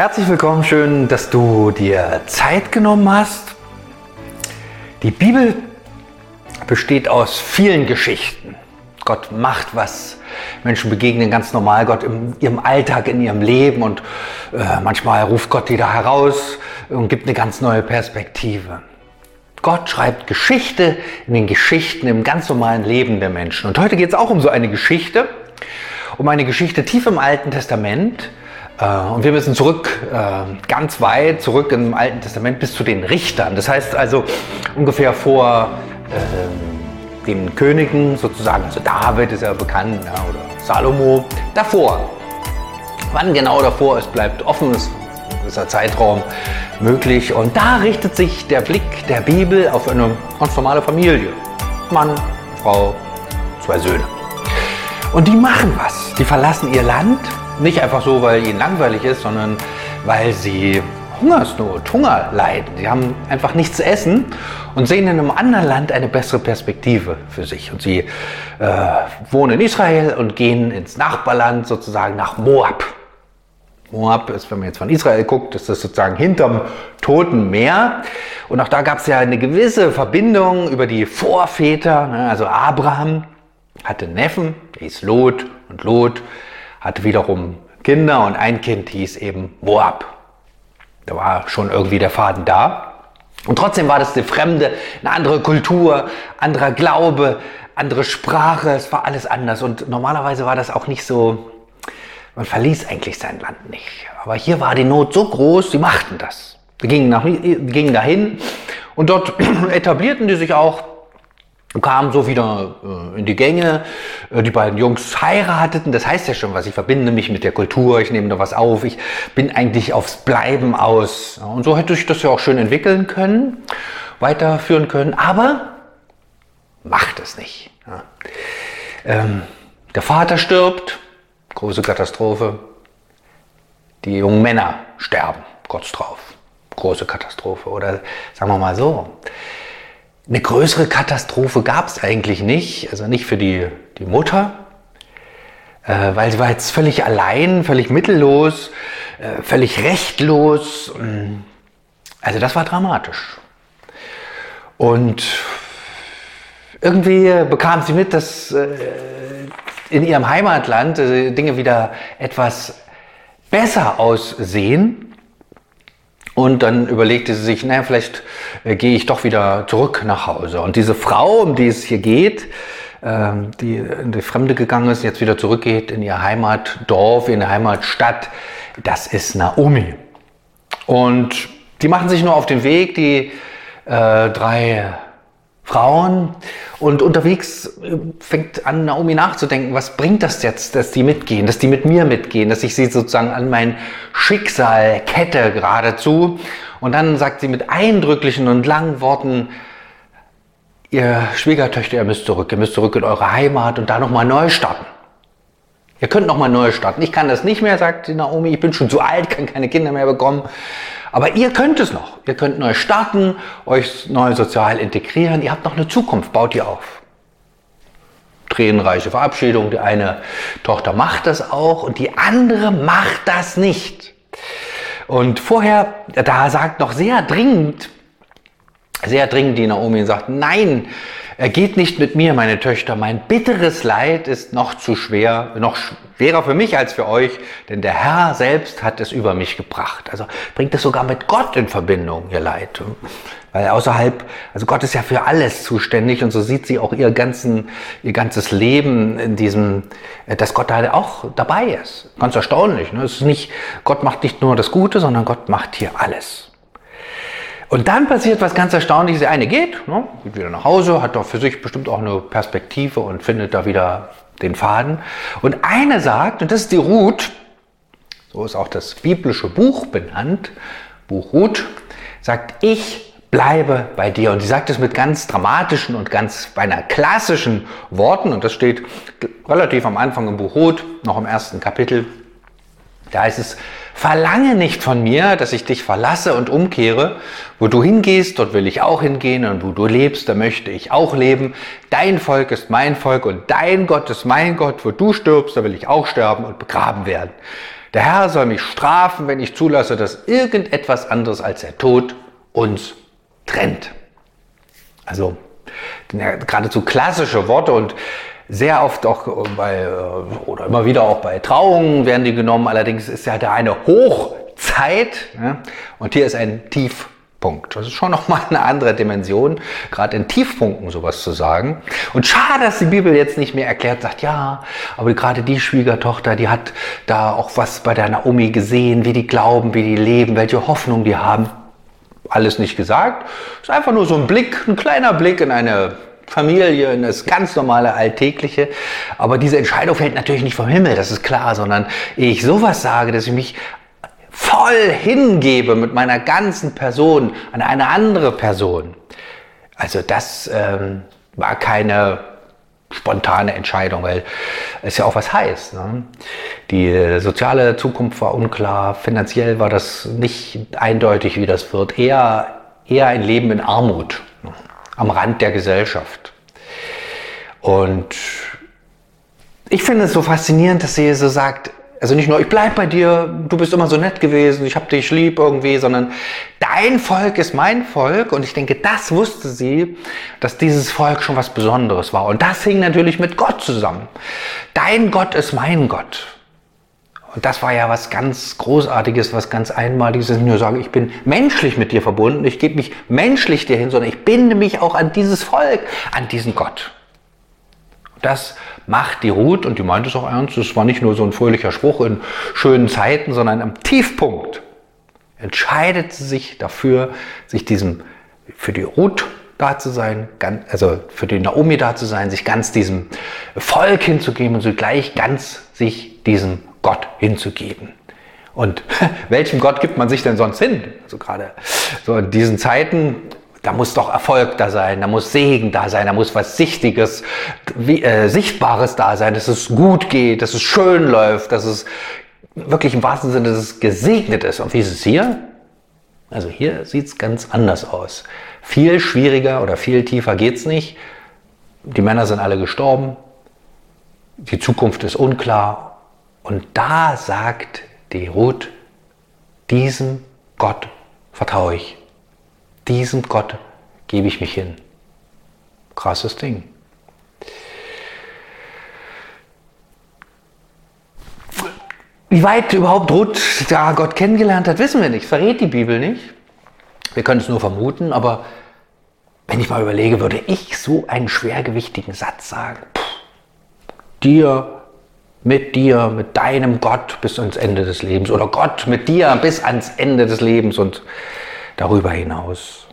Herzlich willkommen, schön, dass du dir Zeit genommen hast. Die Bibel besteht aus vielen Geschichten. Gott macht was. Menschen begegnen ganz normal Gott in ihrem Alltag, in ihrem Leben und äh, manchmal ruft Gott wieder heraus und gibt eine ganz neue Perspektive. Gott schreibt Geschichte in den Geschichten im ganz normalen Leben der Menschen. Und heute geht es auch um so eine Geschichte, um eine Geschichte tief im Alten Testament. Äh, und wir müssen zurück, äh, ganz weit zurück im Alten Testament bis zu den Richtern. Das heißt also ungefähr vor äh, den Königen sozusagen, also David ist ja bekannt oder Salomo, davor. Wann genau davor ist, bleibt offen, ist dieser Zeitraum möglich. Und da richtet sich der Blick der Bibel auf eine ganz normale Familie. Mann, Frau, zwei Söhne. Und die machen was. Die verlassen ihr Land. Nicht einfach so, weil ihnen langweilig ist, sondern weil sie Hungersnot, Hunger leiden. Sie haben einfach nichts zu essen und sehen in einem anderen Land eine bessere Perspektive für sich. Und sie äh, wohnen in Israel und gehen ins Nachbarland, sozusagen nach Moab. Moab ist, wenn man jetzt von Israel guckt, ist das sozusagen hinterm Toten Meer. Und auch da gab es ja eine gewisse Verbindung über die Vorväter. Ne? Also Abraham hatte Neffen, der hieß Lot. Und Lot hatte wiederum Kinder und ein Kind hieß eben Moab. Da war schon irgendwie der Faden da. Und trotzdem war das eine fremde, eine andere Kultur, anderer Glaube, andere Sprache. Es war alles anders. Und normalerweise war das auch nicht so man verließ eigentlich sein Land nicht. Aber hier war die Not so groß, sie machten das. Sie gingen, nach, gingen dahin und dort etablierten die sich auch, kamen so wieder äh, in die Gänge. Äh, die beiden Jungs heirateten, das heißt ja schon was. Ich verbinde mich mit der Kultur, ich nehme da was auf, ich bin eigentlich aufs Bleiben aus. Und so hätte ich das ja auch schön entwickeln können, weiterführen können, aber macht es nicht. Ähm, der Vater stirbt, Große Katastrophe. Die jungen Männer sterben kurz drauf. Große Katastrophe. Oder sagen wir mal so. Eine größere Katastrophe gab es eigentlich nicht. Also nicht für die, die Mutter, äh, weil sie war jetzt völlig allein, völlig mittellos, äh, völlig rechtlos. Also das war dramatisch. Und irgendwie bekam sie mit, dass äh, in ihrem Heimatland äh, Dinge wieder etwas besser aussehen. Und dann überlegte sie sich, naja, vielleicht äh, gehe ich doch wieder zurück nach Hause. Und diese Frau, um die es hier geht, äh, die in die Fremde gegangen ist, jetzt wieder zurückgeht in ihr Heimatdorf, in ihre Heimatstadt, das ist Naomi. Und die machen sich nur auf den Weg, die äh, drei Frauen. Und unterwegs äh, fängt an, Naomi nachzudenken, was bringt das jetzt, dass die mitgehen, dass die mit mir mitgehen, dass ich sie sozusagen an mein Schicksal kette geradezu. Und dann sagt sie mit eindrücklichen und langen Worten, ihr Schwiegertöchter, ihr müsst zurück, ihr müsst zurück in eure Heimat und da nochmal neu starten. Ihr könnt nochmal neu starten. Ich kann das nicht mehr, sagt die Naomi, ich bin schon zu alt, kann keine Kinder mehr bekommen. Aber ihr könnt es noch. Ihr könnt neu starten, euch neu sozial integrieren. Ihr habt noch eine Zukunft, baut ihr auf. Tränenreiche Verabschiedung. Die eine Tochter macht das auch und die andere macht das nicht. Und vorher, da sagt noch sehr dringend, sehr dringend die Naomi sagt, nein, geht nicht mit mir, meine Töchter. Mein bitteres Leid ist noch zu schwer, noch schwerer für mich als für euch, denn der Herr selbst hat es über mich gebracht. Also bringt es sogar mit Gott in Verbindung, ihr Leid. Weil außerhalb, also Gott ist ja für alles zuständig und so sieht sie auch ihr, ganzen, ihr ganzes Leben in diesem, dass Gott da auch dabei ist. Ganz erstaunlich. Ne? Es ist nicht, Gott macht nicht nur das Gute, sondern Gott macht hier alles. Und dann passiert was ganz Erstaunliches. Der eine geht, ne, geht wieder nach Hause, hat doch für sich bestimmt auch eine Perspektive und findet da wieder den Faden. Und eine sagt, und das ist die Ruth, so ist auch das biblische Buch benannt, Buch Ruth, sagt, ich bleibe bei dir. Und sie sagt es mit ganz dramatischen und ganz beinahe klassischen Worten. Und das steht relativ am Anfang im Buch Ruth, noch im ersten Kapitel. Da heißt es, verlange nicht von mir, dass ich dich verlasse und umkehre. Wo du hingehst, dort will ich auch hingehen und wo du lebst, da möchte ich auch leben. Dein Volk ist mein Volk und dein Gott ist mein Gott. Wo du stirbst, da will ich auch sterben und begraben werden. Der Herr soll mich strafen, wenn ich zulasse, dass irgendetwas anderes als der Tod uns trennt. Also ja, geradezu klassische Worte und sehr oft auch bei, äh, oder immer wieder auch bei Trauungen werden die genommen. Allerdings ist ja da eine Hochzeit ja, und hier ist ein Tiefpunkt. Das ist schon nochmal eine andere Dimension, gerade in Tiefpunkten sowas zu sagen. Und schade, dass die Bibel jetzt nicht mehr erklärt, sagt, ja, aber gerade die Schwiegertochter, die hat da auch was bei der Naomi gesehen, wie die glauben, wie die leben, welche Hoffnung die haben. Alles nicht gesagt. Es ist einfach nur so ein Blick, ein kleiner Blick in eine Familie, das ganz normale Alltägliche. Aber diese Entscheidung fällt natürlich nicht vom Himmel, das ist klar, sondern ich sowas sage, dass ich mich voll hingebe mit meiner ganzen Person an eine andere Person. Also das ähm, war keine spontane Entscheidung, weil es ja auch was heißt. Ne? Die soziale Zukunft war unklar, finanziell war das nicht eindeutig, wie das wird. Eher, eher ein Leben in Armut am Rand der Gesellschaft. Und ich finde es so faszinierend, dass sie so sagt, also nicht nur, ich bleib bei dir, du bist immer so nett gewesen, ich hab dich lieb irgendwie, sondern dein Volk ist mein Volk. Und ich denke, das wusste sie, dass dieses Volk schon was Besonderes war. Und das hing natürlich mit Gott zusammen. Dein Gott ist mein Gott. Und das war ja was ganz Großartiges, was ganz Einmaliges. Nicht nur sagen, ich bin menschlich mit dir verbunden, ich gebe mich menschlich dir hin, sondern ich binde mich auch an dieses Volk, an diesen Gott. Das macht die Ruth, und die meint es auch ernst, es war nicht nur so ein fröhlicher Spruch in schönen Zeiten, sondern am Tiefpunkt entscheidet sie sich dafür, sich diesem, für die Ruth da zu sein, also für die Naomi da zu sein, sich ganz diesem Volk hinzugeben und so gleich ganz sich diesem Gott hinzugeben. Und welchem Gott gibt man sich denn sonst hin? Also gerade so in diesen Zeiten, da muss doch Erfolg da sein, da muss Segen da sein, da muss was Sichtiges, wie, äh, Sichtbares da sein, dass es gut geht, dass es schön läuft, dass es wirklich im wahrsten Sinne, dass es gesegnet ist. Und wie ist es hier? Also hier sieht es ganz anders aus. Viel schwieriger oder viel tiefer geht es nicht. Die Männer sind alle gestorben. Die Zukunft ist unklar und da sagt die Ruth, diesem Gott vertraue ich. Diesem Gott gebe ich mich hin. Krasses Ding. Wie weit überhaupt Ruth da Gott kennengelernt hat, wissen wir nicht. Verrät die Bibel nicht. Wir können es nur vermuten, aber wenn ich mal überlege, würde ich so einen schwergewichtigen Satz sagen. Puh, dir mit dir, mit deinem Gott bis ans Ende des Lebens oder Gott mit dir bis ans Ende des Lebens und darüber hinaus.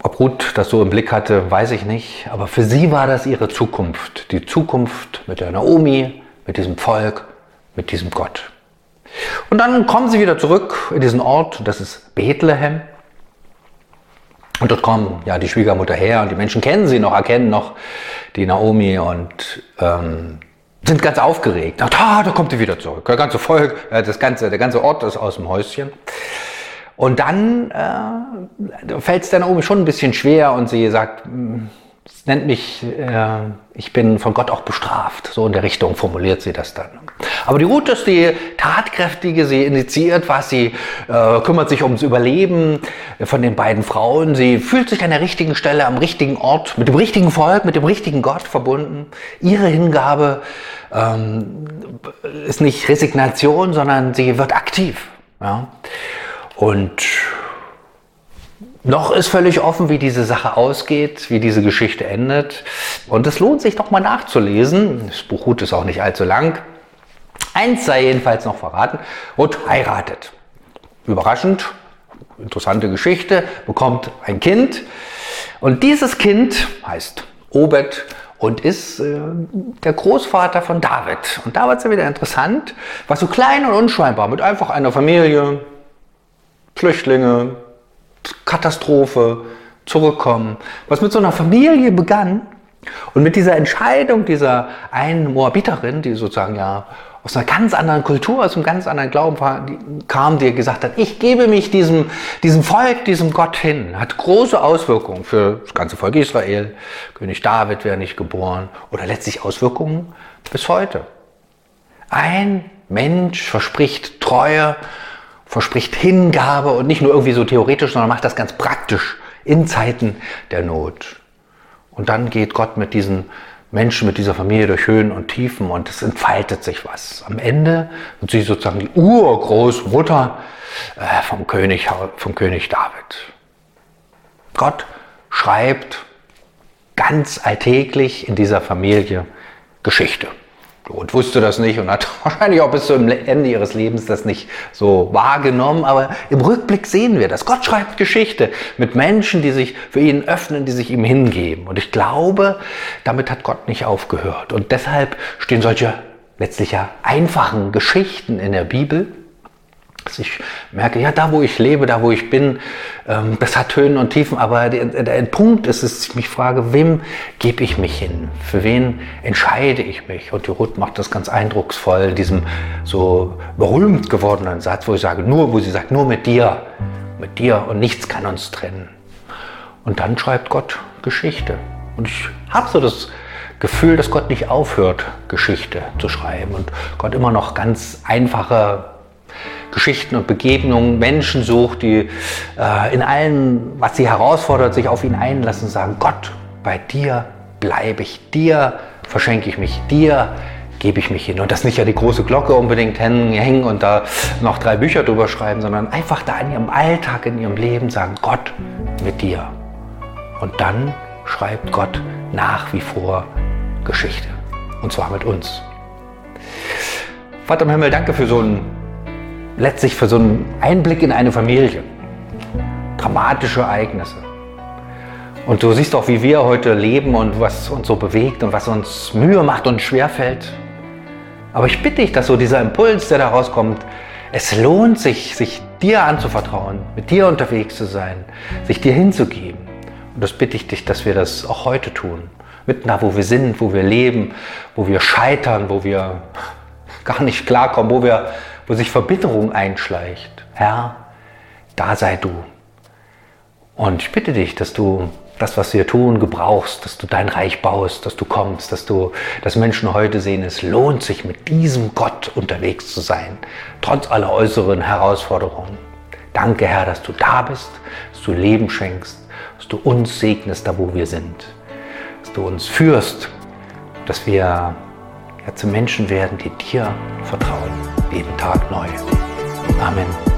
Ob Ruth das so im Blick hatte, weiß ich nicht, aber für sie war das ihre Zukunft, die Zukunft mit der Naomi, mit diesem Volk, mit diesem Gott. Und dann kommen sie wieder zurück in diesen Ort, das ist Bethlehem. Und dort kommen ja die Schwiegermutter her und die Menschen kennen sie noch, erkennen noch die Naomi und ähm, sind ganz aufgeregt. Ah, da kommt sie wieder zurück. Das ganze Volk, äh, das ganze, der ganze Ort ist aus dem Häuschen. Und dann äh, fällt es der Naomi schon ein bisschen schwer und sie sagt, hm, es nennt mich, äh, ich bin von Gott auch bestraft. So in der Richtung formuliert sie das dann. Aber die Ruth ist die tatkräftige, sie initiiert was, sie äh, kümmert sich ums Überleben von den beiden Frauen. Sie fühlt sich an der richtigen Stelle, am richtigen Ort, mit dem richtigen Volk, mit dem richtigen Gott verbunden. Ihre Hingabe ähm, ist nicht Resignation, sondern sie wird aktiv. Ja? Und noch ist völlig offen, wie diese Sache ausgeht, wie diese Geschichte endet. Und es lohnt sich doch mal nachzulesen. Das Buch Ruth ist auch nicht allzu lang. Eins sei jedenfalls noch verraten. Ruth heiratet. Überraschend, interessante Geschichte, bekommt ein Kind. Und dieses Kind heißt Obed und ist äh, der Großvater von David. Und da wird es ja wieder interessant, was so klein und unscheinbar mit einfach einer Familie, Flüchtlinge, Katastrophe, zurückkommen, was mit so einer Familie begann Und mit dieser Entscheidung dieser einen Moabiterin, die sozusagen ja aus einer ganz anderen Kultur, aus einem ganz anderen Glauben kam, die gesagt hat, ich gebe mich diesem, diesem Volk, diesem Gott hin, hat große Auswirkungen für das ganze Volk Israel. König David wäre nicht geboren oder letztlich Auswirkungen bis heute. Ein Mensch verspricht Treue, verspricht Hingabe und nicht nur irgendwie so theoretisch, sondern macht das ganz praktisch in Zeiten der Not. Und dann geht Gott mit diesen Menschen, mit dieser Familie durch Höhen und Tiefen und es entfaltet sich was. Am Ende wird sie sozusagen die Urgroßmutter äh, vom, König, vom König David. Gott schreibt ganz alltäglich in dieser Familie Geschichte und wusste das nicht und hat wahrscheinlich auch bis zum Ende ihres Lebens das nicht so wahrgenommen. Aber im Rückblick sehen wir das. Gott schreibt Geschichte mit Menschen, die sich für ihn öffnen, die sich ihm hingeben. Und ich glaube, damit hat Gott nicht aufgehört. Und deshalb stehen solche letztlich ja einfachen Geschichten in der Bibel dass ich merke, ja, da wo ich lebe, da wo ich bin, ähm, das hat Höhen und Tiefen, aber der, der Punkt ist, dass ich mich frage, wem gebe ich mich hin? Für wen entscheide ich mich? Und die Ruth macht das ganz eindrucksvoll in diesem so berühmt gewordenen Satz, wo ich sage, nur, wo sie sagt, nur mit dir, mit dir und nichts kann uns trennen. Und dann schreibt Gott Geschichte. Und ich habe so das Gefühl, dass Gott nicht aufhört, Geschichte zu schreiben und Gott immer noch ganz einfache Geschichten und Begegnungen, Menschen sucht, die äh, in allem, was sie herausfordert, sich auf ihn einlassen und sagen, Gott, bei dir bleibe ich, dir verschenke ich mich, dir gebe ich mich hin. Und das nicht ja die große Glocke unbedingt hängen und da noch drei Bücher drüber schreiben, sondern einfach da in ihrem Alltag, in ihrem Leben sagen, Gott mit dir. Und dann schreibt Gott nach wie vor Geschichte. Und zwar mit uns. Vater im Himmel, danke für so ein letztlich für so einen Einblick in eine Familie. Dramatische Ereignisse. Und du siehst auch, wie wir heute leben und was uns so bewegt und was uns Mühe macht und schwerfällt. Aber ich bitte dich, dass so dieser Impuls, der da rauskommt, es lohnt sich, sich dir anzuvertrauen, mit dir unterwegs zu sein, sich dir hinzugeben. Und das bitte ich dich, dass wir das auch heute tun. Mitten da, wo wir sind, wo wir leben, wo wir scheitern, wo wir gar nicht klarkommen, wo wir wo sich Verbitterung einschleicht. Herr, da sei du. Und ich bitte dich, dass du das, was wir tun, gebrauchst, dass du dein Reich baust, dass du kommst, dass du, dass Menschen heute sehen, es lohnt sich, mit diesem Gott unterwegs zu sein, trotz aller äußeren Herausforderungen. Danke, Herr, dass du da bist, dass du Leben schenkst, dass du uns segnest, da wo wir sind, dass du uns führst, dass wir ja, zu Menschen werden, die dir vertrauen jeden Tag neu. Amen.